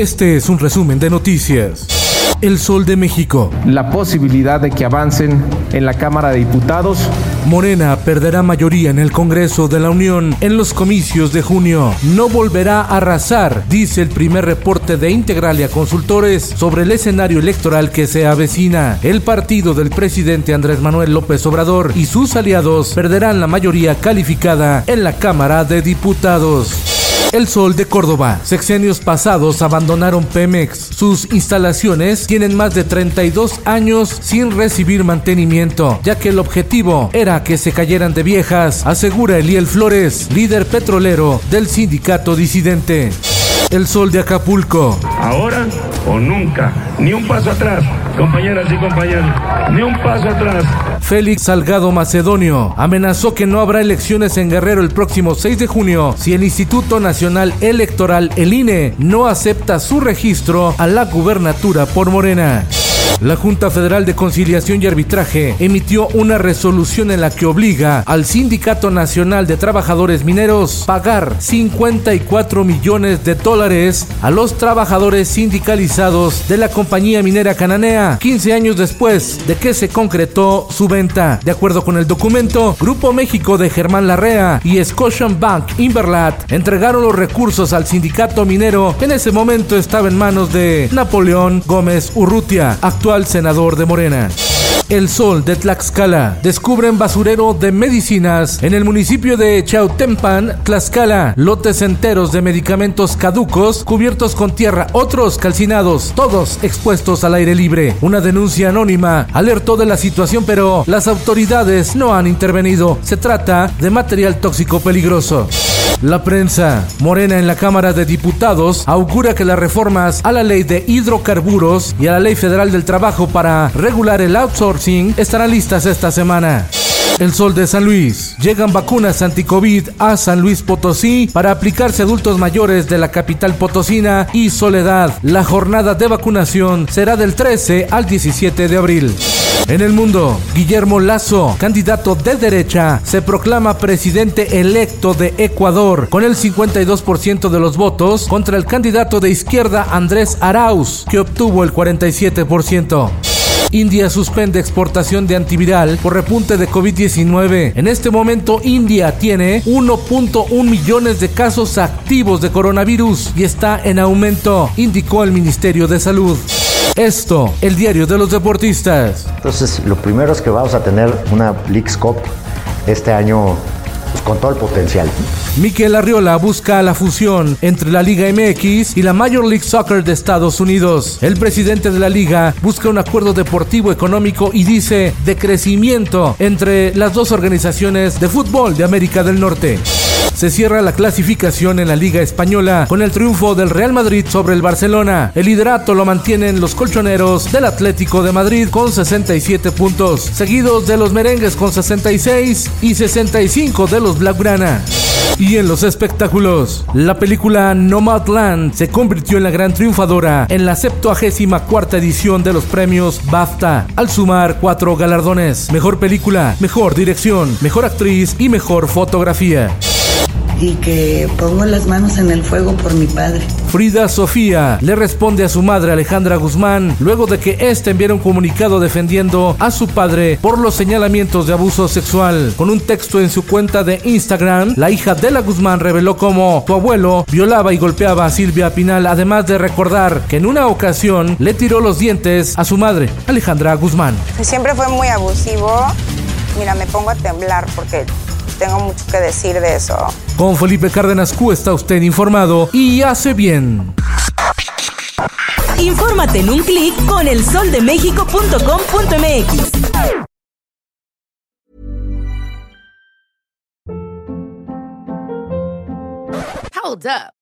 Este es un resumen de noticias. El Sol de México. La posibilidad de que avancen en la Cámara de Diputados. Morena perderá mayoría en el Congreso de la Unión en los comicios de junio. No volverá a arrasar, dice el primer reporte de Integralia Consultores sobre el escenario electoral que se avecina. El partido del presidente Andrés Manuel López Obrador y sus aliados perderán la mayoría calificada en la Cámara de Diputados. El Sol de Córdoba. Sexenios pasados abandonaron Pemex. Sus instalaciones tienen más de 32 años sin recibir mantenimiento, ya que el objetivo era que se cayeran de viejas, asegura Eliel Flores, líder petrolero del sindicato disidente. El Sol de Acapulco. Ahora o nunca. Ni un paso atrás, compañeras y compañeros. Ni un paso atrás. Félix Salgado Macedonio amenazó que no habrá elecciones en Guerrero el próximo 6 de junio si el Instituto Nacional Electoral, el INE, no acepta su registro a la gubernatura por Morena. La Junta Federal de Conciliación y Arbitraje emitió una resolución en la que obliga al Sindicato Nacional de Trabajadores Mineros pagar 54 millones de dólares a los trabajadores sindicalizados de la compañía minera cananea 15 años después de que se concretó su venta. De acuerdo con el documento, Grupo México de Germán Larrea y Scotiabank Inverlat entregaron los recursos al sindicato minero que en ese momento estaba en manos de Napoleón Gómez Urrutia, actual senador de Morena. El Sol de Tlaxcala. Descubren basurero de medicinas en el municipio de Chautempan, Tlaxcala. Lotes enteros de medicamentos caducos cubiertos con tierra, otros calcinados, todos expuestos al aire libre. Una denuncia anónima alertó de la situación, pero las autoridades no han intervenido. Se trata de material tóxico peligroso. La prensa morena en la Cámara de Diputados augura que las reformas a la ley de hidrocarburos y a la ley federal del trabajo para regular el outsourcing estarán listas esta semana. El Sol de San Luis. Llegan vacunas anti-COVID a San Luis Potosí para aplicarse a adultos mayores de la capital potosina y Soledad. La jornada de vacunación será del 13 al 17 de abril. En el mundo, Guillermo Lazo, candidato de derecha, se proclama presidente electo de Ecuador con el 52% de los votos contra el candidato de izquierda Andrés Arauz, que obtuvo el 47%. India suspende exportación de antiviral por repunte de COVID-19. En este momento India tiene 1.1 millones de casos activos de coronavirus y está en aumento, indicó el Ministerio de Salud. Esto, el diario de los deportistas. Entonces, lo primero es que vamos a tener una Leagues Cup este año con todo el potencial. Miquel Arriola busca la fusión entre la Liga MX y la Major League Soccer de Estados Unidos. El presidente de la liga busca un acuerdo deportivo económico y dice de crecimiento entre las dos organizaciones de fútbol de América del Norte. Se cierra la clasificación en la Liga Española con el triunfo del Real Madrid sobre el Barcelona. El liderato lo mantienen los colchoneros del Atlético de Madrid con 67 puntos, seguidos de los merengues con 66 y 65 de los Blaugrana. Y en los espectáculos, la película Nomadland se convirtió en la gran triunfadora en la 74 edición de los premios BAFTA, al sumar cuatro galardones: mejor película, mejor dirección, mejor actriz y mejor fotografía y que pongo las manos en el fuego por mi padre. Frida Sofía le responde a su madre Alejandra Guzmán luego de que éste enviara un comunicado defendiendo a su padre por los señalamientos de abuso sexual. Con un texto en su cuenta de Instagram, la hija de la Guzmán reveló cómo su abuelo violaba y golpeaba a Silvia Pinal, además de recordar que en una ocasión le tiró los dientes a su madre, Alejandra Guzmán. Siempre fue muy abusivo. Mira, me pongo a temblar porque tengo mucho que decir de eso. Con Felipe Cárdenas Q está usted informado y hace bien. Infórmate en un clic con elsoldemexico.com.mx. Hold up.